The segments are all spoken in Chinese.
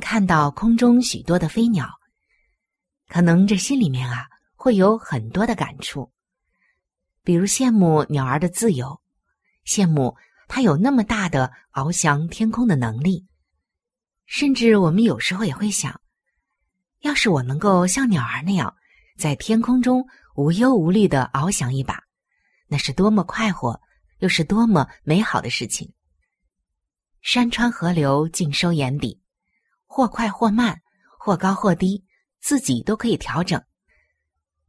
看到空中许多的飞鸟，可能这心里面啊会有很多的感触，比如羡慕鸟儿的自由，羡慕它有那么大的翱翔天空的能力，甚至我们有时候也会想，要是我能够像鸟儿那样在天空中无忧无虑的翱翔一把，那是多么快活，又是多么美好的事情。山川河流尽收眼底。或快或慢，或高或低，自己都可以调整。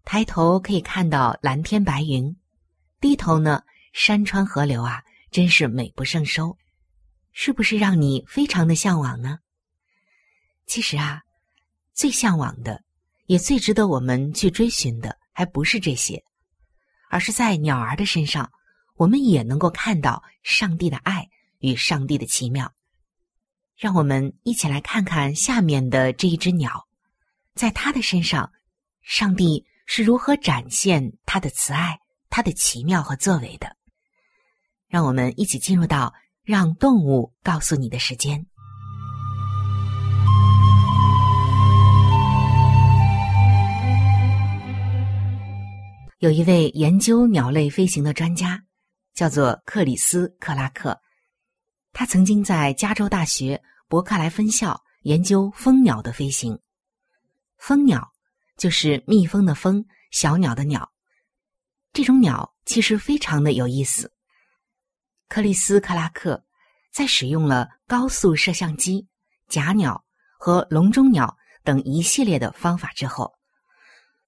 抬头可以看到蓝天白云，低头呢，山川河流啊，真是美不胜收，是不是让你非常的向往呢？其实啊，最向往的，也最值得我们去追寻的，还不是这些，而是在鸟儿的身上，我们也能够看到上帝的爱与上帝的奇妙。让我们一起来看看下面的这一只鸟，在它的身上，上帝是如何展现他的慈爱、他的奇妙和作为的。让我们一起进入到让动物告诉你的时间。有一位研究鸟类飞行的专家，叫做克里斯·克拉克。他曾经在加州大学伯克莱分校研究蜂鸟的飞行。蜂鸟就是蜜蜂的蜂，小鸟的鸟。这种鸟其实非常的有意思。克里斯·克拉克在使用了高速摄像机、假鸟和笼中鸟等一系列的方法之后，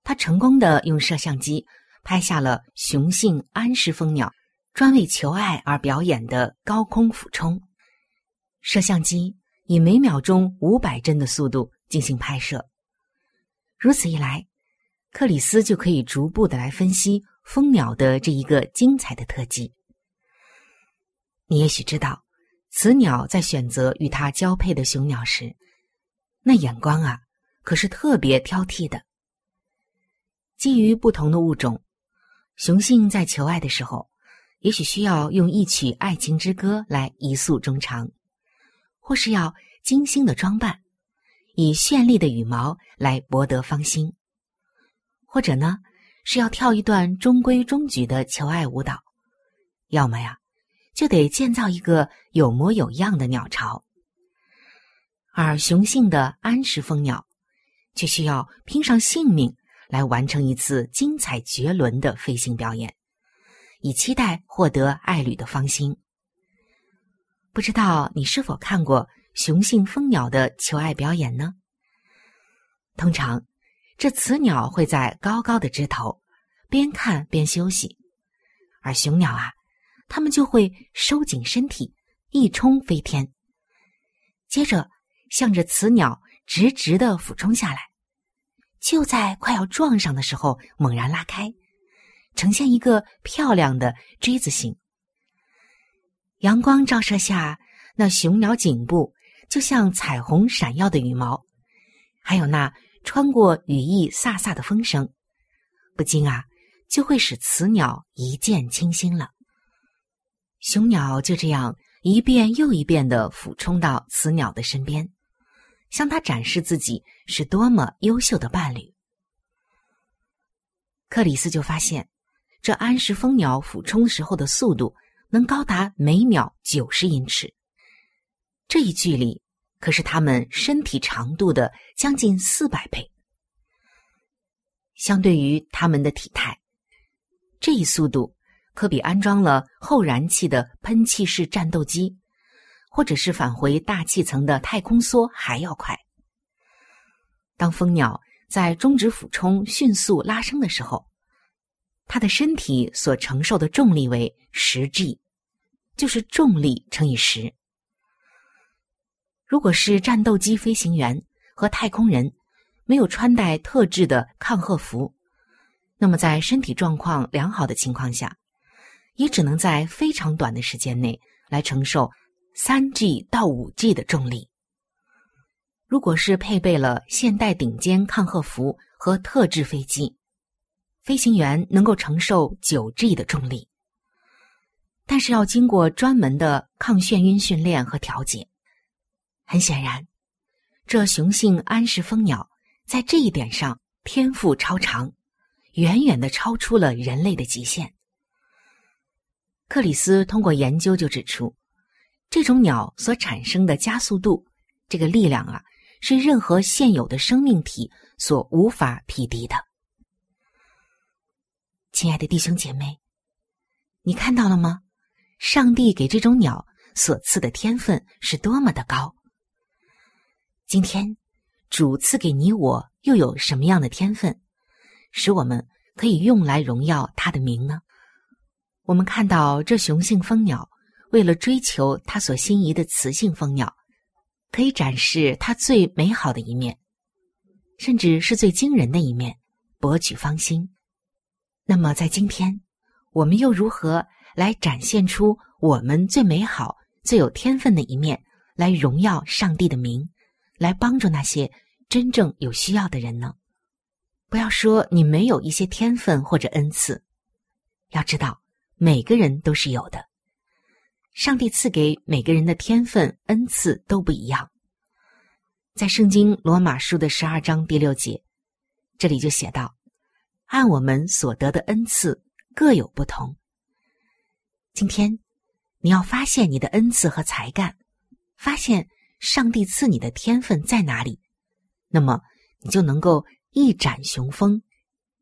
他成功的用摄像机拍下了雄性安氏蜂鸟。专为求爱而表演的高空俯冲，摄像机以每秒钟五百帧的速度进行拍摄。如此一来，克里斯就可以逐步的来分析蜂鸟的这一个精彩的特技。你也许知道，雌鸟在选择与它交配的雄鸟时，那眼光啊，可是特别挑剔的。基于不同的物种，雄性在求爱的时候。也许需要用一曲爱情之歌来一诉衷肠，或是要精心的装扮，以绚丽的羽毛来博得芳心，或者呢是要跳一段中规中矩的求爱舞蹈，要么呀就得建造一个有模有样的鸟巢。而雄性的安氏蜂鸟，却需要拼上性命来完成一次精彩绝伦的飞行表演。以期待获得爱侣的芳心。不知道你是否看过雄性蜂鸟的求爱表演呢？通常，这雌鸟会在高高的枝头边看边休息，而雄鸟啊，它们就会收紧身体，一冲飞天，接着向着雌鸟直直的俯冲下来，就在快要撞上的时候猛然拉开。呈现一个漂亮的锥子形。阳光照射下，那雄鸟颈部就像彩虹闪耀的羽毛，还有那穿过羽翼飒飒的风声，不禁啊，就会使雌鸟一见倾心了。雄鸟就这样一遍又一遍的俯冲到雌鸟的身边，向它展示自己是多么优秀的伴侣。克里斯就发现，这安氏蜂鸟俯冲时候的速度能高达每秒九十英尺，这一距离。可是它们身体长度的将近四百倍，相对于它们的体态，这一速度可比安装了后燃气的喷气式战斗机，或者是返回大气层的太空梭还要快。当蜂鸟在终止俯冲、迅速拉升的时候，它的身体所承受的重力为十 G，就是重力乘以十。如果是战斗机飞行员和太空人没有穿戴特制的抗荷服，那么在身体状况良好的情况下，也只能在非常短的时间内来承受三 G 到五 G 的重力。如果是配备了现代顶尖抗荷服和特制飞机，飞行员能够承受九 G 的重力，但是要经过专门的抗眩晕训练和调节。很显然，这雄性安氏蜂鸟在这一点上天赋超长，远远的超出了人类的极限。克里斯通过研究就指出，这种鸟所产生的加速度，这个力量啊，是任何现有的生命体所无法匹敌的。亲爱的弟兄姐妹，你看到了吗？上帝给这种鸟所赐的天分是多么的高！今天，主赐给你我又有什么样的天分，使我们可以用来荣耀他的名呢？我们看到这雄性蜂鸟为了追求它所心仪的雌性蜂鸟，可以展示它最美好的一面，甚至是最惊人的一面，博取芳心。那么，在今天，我们又如何来展现出我们最美好、最有天分的一面，来荣耀上帝的名？来帮助那些真正有需要的人呢？不要说你没有一些天分或者恩赐，要知道每个人都是有的。上帝赐给每个人的天分恩赐都不一样。在圣经罗马书的十二章第六节，这里就写道：“按我们所得的恩赐各有不同。”今天你要发现你的恩赐和才干，发现。上帝赐你的天分在哪里？那么你就能够一展雄风，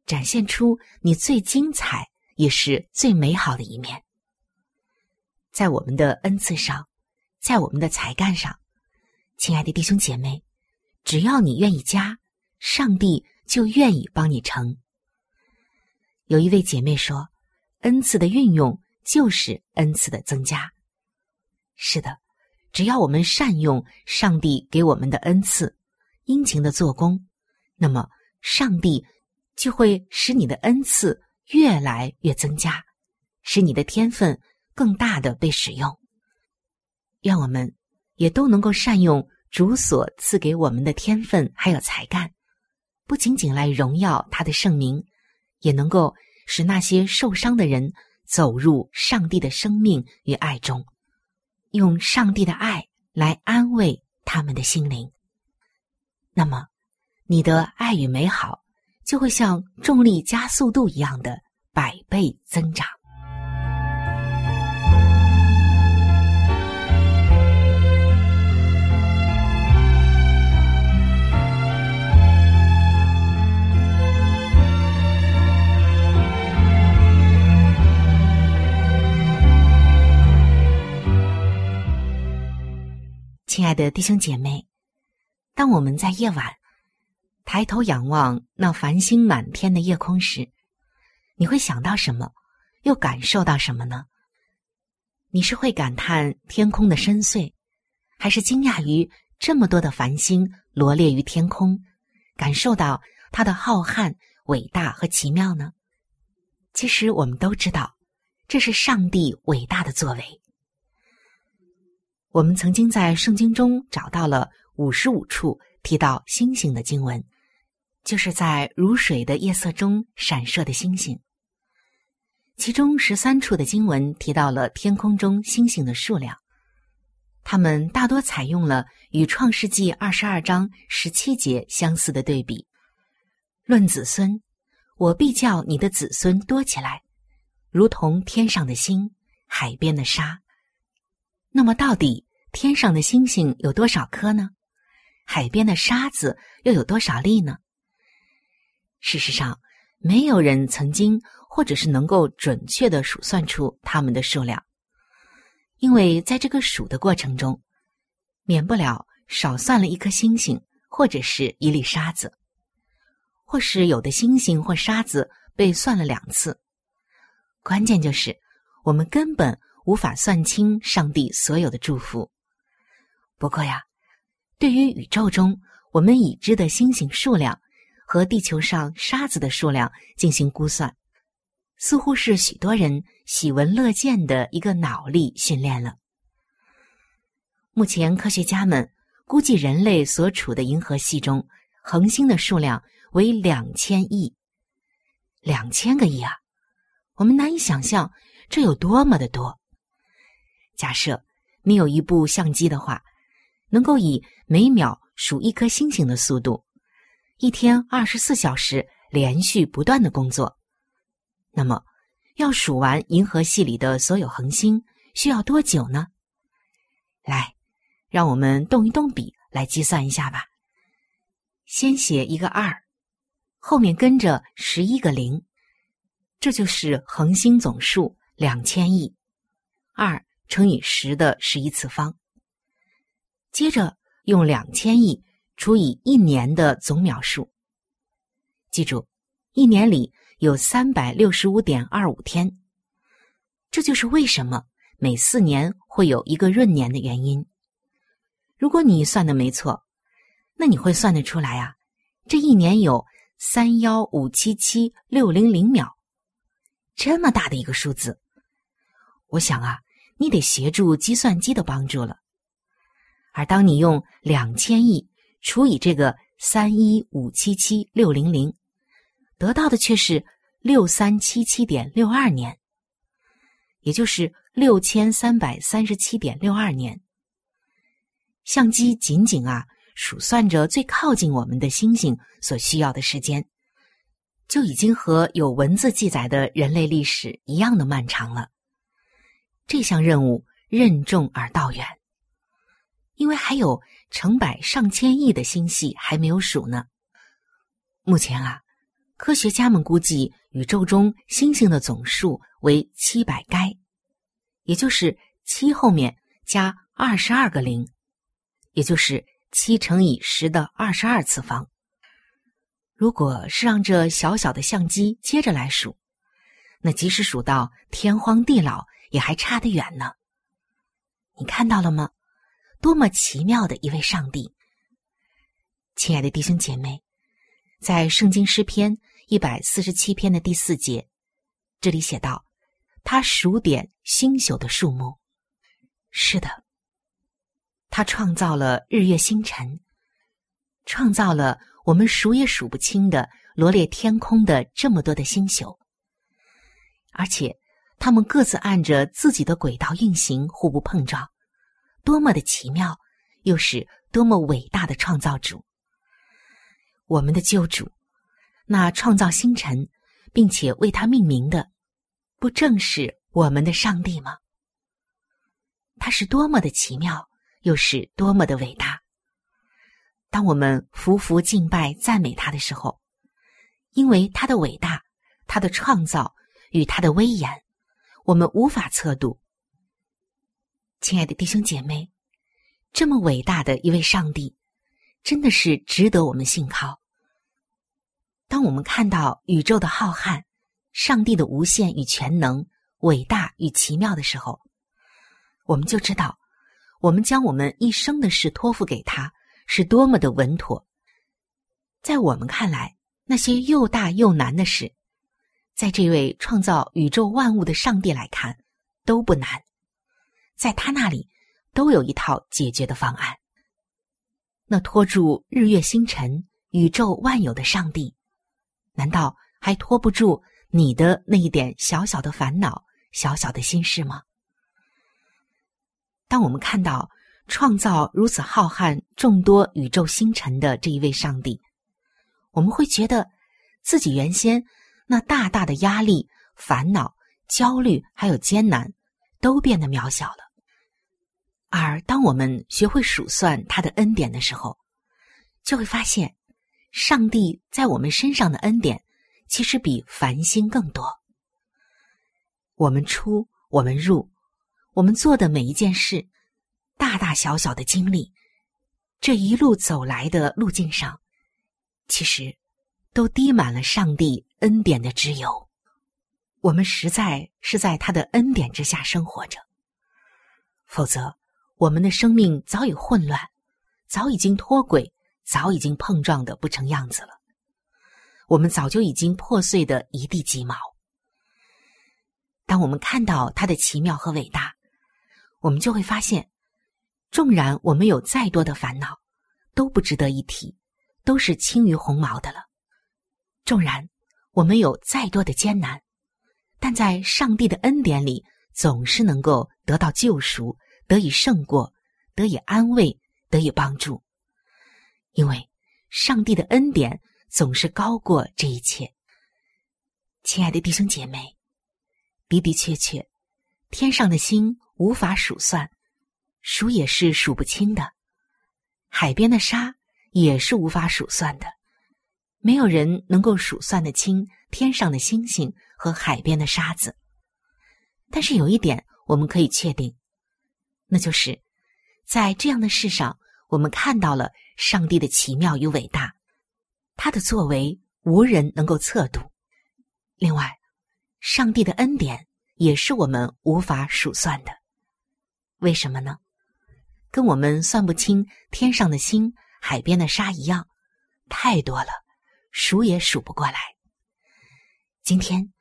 展现出你最精彩也是最美好的一面。在我们的恩赐上，在我们的才干上，亲爱的弟兄姐妹，只要你愿意加，上帝就愿意帮你成。有一位姐妹说：“恩赐的运用就是恩赐的增加。”是的。只要我们善用上帝给我们的恩赐，殷勤的做工，那么上帝就会使你的恩赐越来越增加，使你的天分更大的被使用。愿我们也都能够善用主所赐给我们的天分还有才干，不仅仅来荣耀他的圣名，也能够使那些受伤的人走入上帝的生命与爱中。用上帝的爱来安慰他们的心灵，那么你的爱与美好就会像重力加速度一样的百倍增长。亲爱的弟兄姐妹，当我们在夜晚抬头仰望那繁星满天的夜空时，你会想到什么？又感受到什么呢？你是会感叹天空的深邃，还是惊讶于这么多的繁星罗列于天空，感受到它的浩瀚、伟大和奇妙呢？其实我们都知道，这是上帝伟大的作为。我们曾经在圣经中找到了五十五处提到星星的经文，就是在如水的夜色中闪烁的星星。其中十三处的经文提到了天空中星星的数量，它们大多采用了与《创世纪》二十二章十七节相似的对比。论子孙，我必叫你的子孙多起来，如同天上的星，海边的沙。那么，到底天上的星星有多少颗呢？海边的沙子又有多少粒呢？事实上，没有人曾经或者是能够准确的数算出它们的数量，因为在这个数的过程中，免不了少算了一颗星星或者是一粒沙子，或是有的星星或沙子被算了两次。关键就是我们根本无法算清上帝所有的祝福。不过呀，对于宇宙中我们已知的星星数量。和地球上沙子的数量进行估算，似乎是许多人喜闻乐见的一个脑力训练了。目前，科学家们估计人类所处的银河系中恒星的数量为两千亿，两千个亿啊！我们难以想象这有多么的多。假设你有一部相机的话，能够以每秒数一颗星星的速度。一天二十四小时连续不断的工作，那么要数完银河系里的所有恒星需要多久呢？来，让我们动一动笔来计算一下吧。先写一个二，后面跟着十一个零，这就是恒星总数两千亿。二乘以十的十一次方。接着用两千亿。除以一年的总秒数，记住，一年里有三百六十五点二五天，这就是为什么每四年会有一个闰年的原因。如果你算的没错，那你会算得出来啊，这一年有三幺五七七六零零秒，这么大的一个数字，我想啊，你得协助计算机的帮助了。而当你用两千亿。除以这个三一五七七六零零，得到的却是六三七七点六二年，也就是六千三百三十七点六二年。相机仅仅啊数算着最靠近我们的星星所需要的时间，就已经和有文字记载的人类历史一样的漫长了。这项任务任重而道远。因为还有成百上千亿的星系还没有数呢。目前啊，科学家们估计宇宙中星星的总数为七百该，也就是七后面加二十二个零，也就是七乘以十的二十二次方。如果是让这小小的相机接着来数，那即使数到天荒地老，也还差得远呢。你看到了吗？多么奇妙的一位上帝！亲爱的弟兄姐妹，在圣经诗篇一百四十七篇的第四节，这里写道：“他数点星宿的数目。”是的，他创造了日月星辰，创造了我们数也数不清的罗列天空的这么多的星宿，而且他们各自按着自己的轨道运行，互不碰撞。多么的奇妙，又是多么伟大的创造主！我们的救主，那创造星辰，并且为他命名的，不正是我们的上帝吗？他是多么的奇妙，又是多么的伟大！当我们匍匐敬拜、赞美他的时候，因为他的伟大、他的创造与他的威严，我们无法测度。亲爱的弟兄姐妹，这么伟大的一位上帝，真的是值得我们信靠。当我们看到宇宙的浩瀚、上帝的无限与全能、伟大与奇妙的时候，我们就知道，我们将我们一生的事托付给他，是多么的稳妥。在我们看来，那些又大又难的事，在这位创造宇宙万物的上帝来看，都不难。在他那里，都有一套解决的方案。那拖住日月星辰、宇宙万有的上帝，难道还拖不住你的那一点小小的烦恼、小小的心事吗？当我们看到创造如此浩瀚众多宇宙星辰的这一位上帝，我们会觉得自己原先那大大的压力、烦恼、焦虑还有艰难，都变得渺小了。而当我们学会数算他的恩典的时候，就会发现，上帝在我们身上的恩典，其实比繁星更多。我们出，我们入。我们做的每一件事，大大小小的经历，这一路走来的路径上，其实都滴满了上帝恩典的脂油。我们实在是在他的恩典之下生活着，否则我们的生命早已混乱，早已经脱轨，早已经碰撞的不成样子了。我们早就已经破碎的一地鸡毛。当我们看到他的奇妙和伟大。我们就会发现，纵然我们有再多的烦恼，都不值得一提，都是轻于鸿毛的了。纵然我们有再多的艰难，但在上帝的恩典里，总是能够得到救赎，得以胜过，得以安慰，得以帮助。因为上帝的恩典总是高过这一切。亲爱的弟兄姐妹，的的确确，天上的星。无法数算，数也是数不清的；海边的沙也是无法数算的。没有人能够数算得清天上的星星和海边的沙子。但是有一点我们可以确定，那就是在这样的世上，我们看到了上帝的奇妙与伟大，他的作为无人能够测度。另外，上帝的恩典也是我们无法数算的。为什么呢？跟我们算不清天上的星、海边的沙一样，太多了，数也数不过来。今天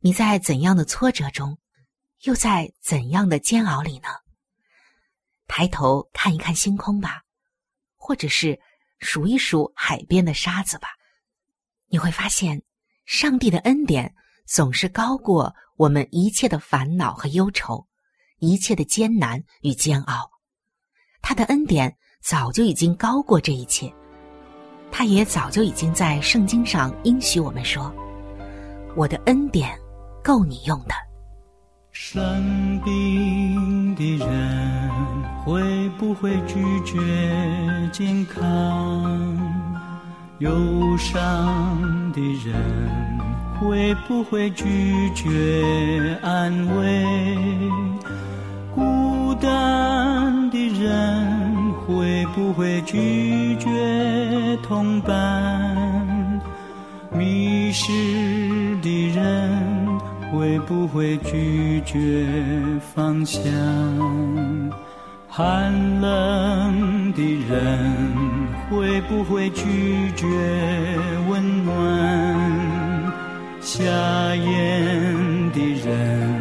你在怎样的挫折中，又在怎样的煎熬里呢？抬头看一看星空吧，或者是数一数海边的沙子吧，你会发现，上帝的恩典总是高过我们一切的烦恼和忧愁。一切的艰难与煎熬，他的恩典早就已经高过这一切。他也早就已经在圣经上应许我们说：“我的恩典够你用的。”生病的人会不会拒绝健康？忧伤的人会不会拒绝安慰？孤单的人会不会拒绝同伴？迷失的人会不会拒绝方向？寒冷的人会不会拒绝温暖？瞎眼的人。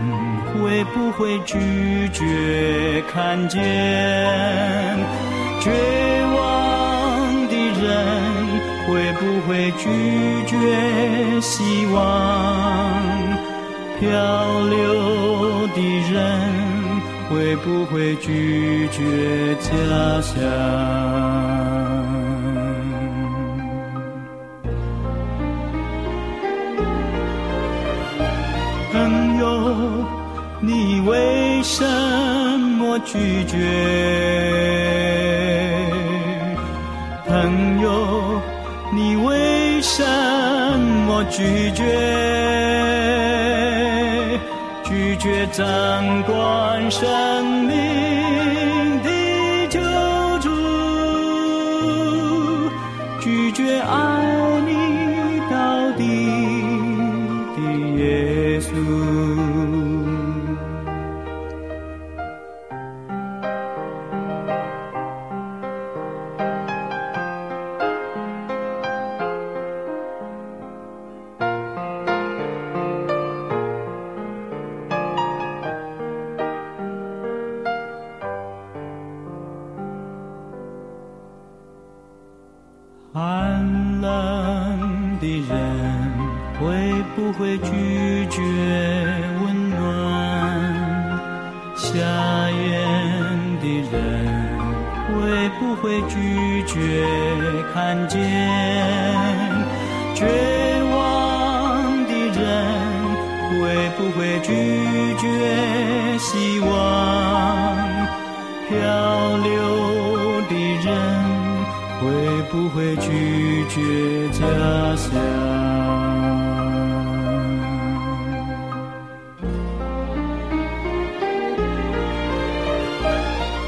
会不会拒绝看见？绝望的人会不会拒绝希望？漂流的人会不会拒绝家乡？朋友你为什么拒绝，朋友？你为什么拒绝？拒绝掌管生命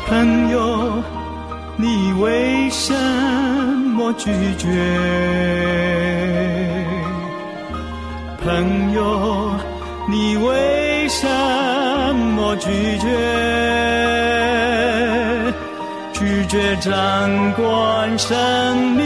朋友，你为什么拒绝？朋友，你为什么拒绝？拒绝掌管生命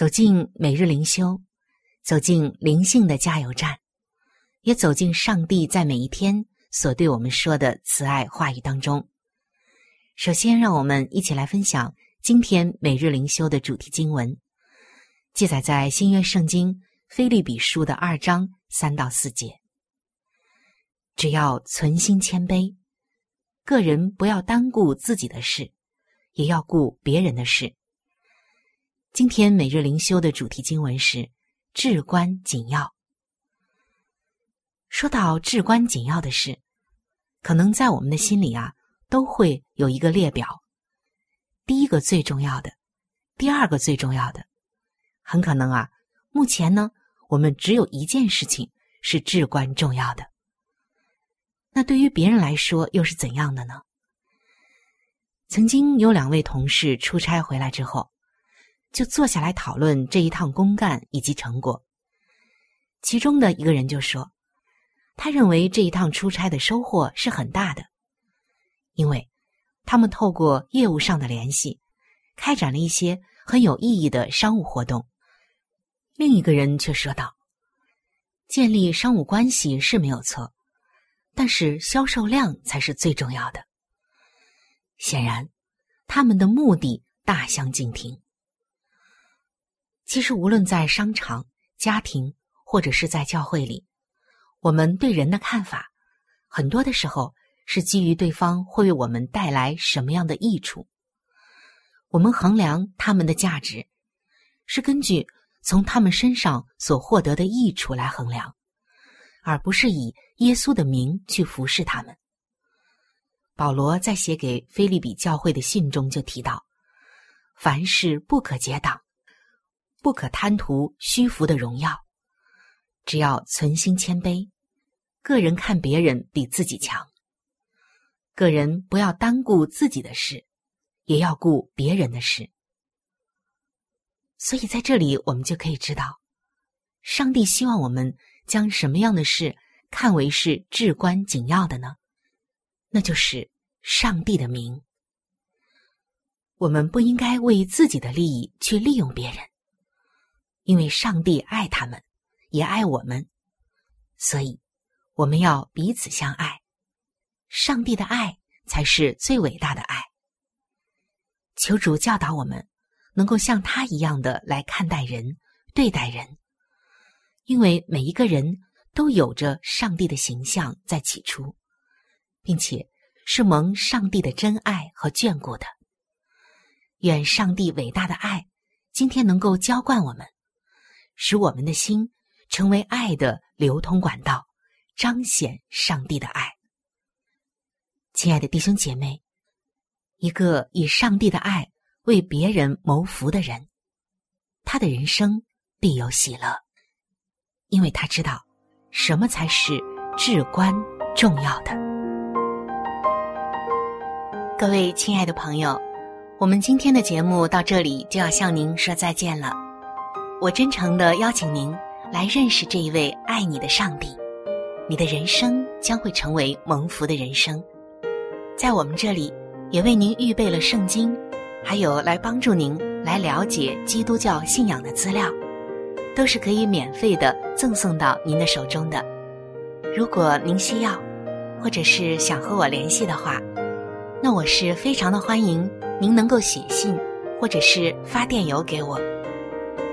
走进每日灵修，走进灵性的加油站，也走进上帝在每一天所对我们说的慈爱话语当中。首先，让我们一起来分享今天每日灵修的主题经文，记载在新约圣经腓利比书的二章三到四节。只要存心谦卑。个人不要单顾自己的事，也要顾别人的事。今天每日灵修的主题经文是至关紧要。说到至关紧要的事，可能在我们的心里啊，都会有一个列表。第一个最重要的，第二个最重要的，很可能啊，目前呢，我们只有一件事情是至关重要的。那对于别人来说又是怎样的呢？曾经有两位同事出差回来之后，就坐下来讨论这一趟公干以及成果。其中的一个人就说，他认为这一趟出差的收获是很大的，因为他们透过业务上的联系，开展了一些很有意义的商务活动。另一个人却说道：“建立商务关系是没有错。”但是销售量才是最重要的。显然，他们的目的大相径庭。其实，无论在商场、家庭，或者是在教会里，我们对人的看法，很多的时候是基于对方会为我们带来什么样的益处。我们衡量他们的价值，是根据从他们身上所获得的益处来衡量。而不是以耶稣的名去服侍他们。保罗在写给菲利比教会的信中就提到：“凡事不可结党，不可贪图虚浮的荣耀，只要存心谦卑，个人看别人比自己强。个人不要单顾自己的事，也要顾别人的事。所以在这里，我们就可以知道，上帝希望我们将什么样的事看为是至关紧要的呢？那就是上帝的名。我们不应该为自己的利益去利用别人，因为上帝爱他们，也爱我们，所以我们要彼此相爱。上帝的爱才是最伟大的爱。求主教导我们，能够像他一样的来看待人、对待人，因为每一个人都有着上帝的形象在起初，并且是蒙上帝的真爱和眷顾的。愿上帝伟大的爱今天能够浇灌我们，使我们的心成为爱的流通管道，彰显上帝的爱。亲爱的弟兄姐妹，一个以上帝的爱为别人谋福的人，他的人生必有喜乐，因为他知道什么才是至关重要的。各位亲爱的朋友。我们今天的节目到这里就要向您说再见了。我真诚的邀请您来认识这一位爱你的上帝，你的人生将会成为蒙福的人生。在我们这里也为您预备了圣经，还有来帮助您来了解基督教信仰的资料，都是可以免费的赠送到您的手中的。如果您需要，或者是想和我联系的话，那我是非常的欢迎。您能够写信，或者是发电邮给我。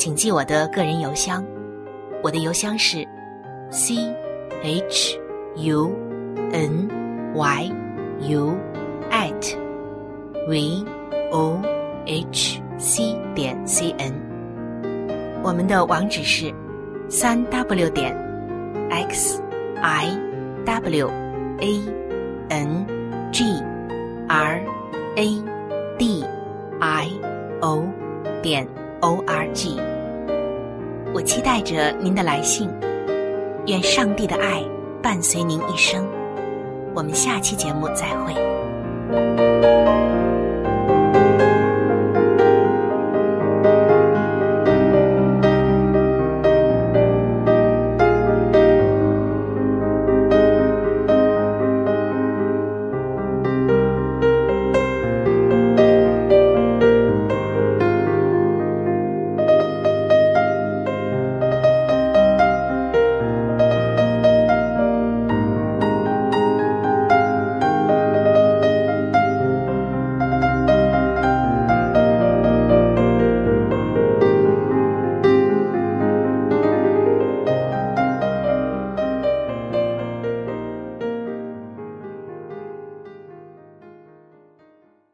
请记我的个人邮箱。我的邮箱是 c h u n y u at v o h c 点 c n。我们的网址是三 w 点 x i w a n g r a d i。o 点 o r g，我期待着您的来信。愿上帝的爱伴随您一生。我们下期节目再会。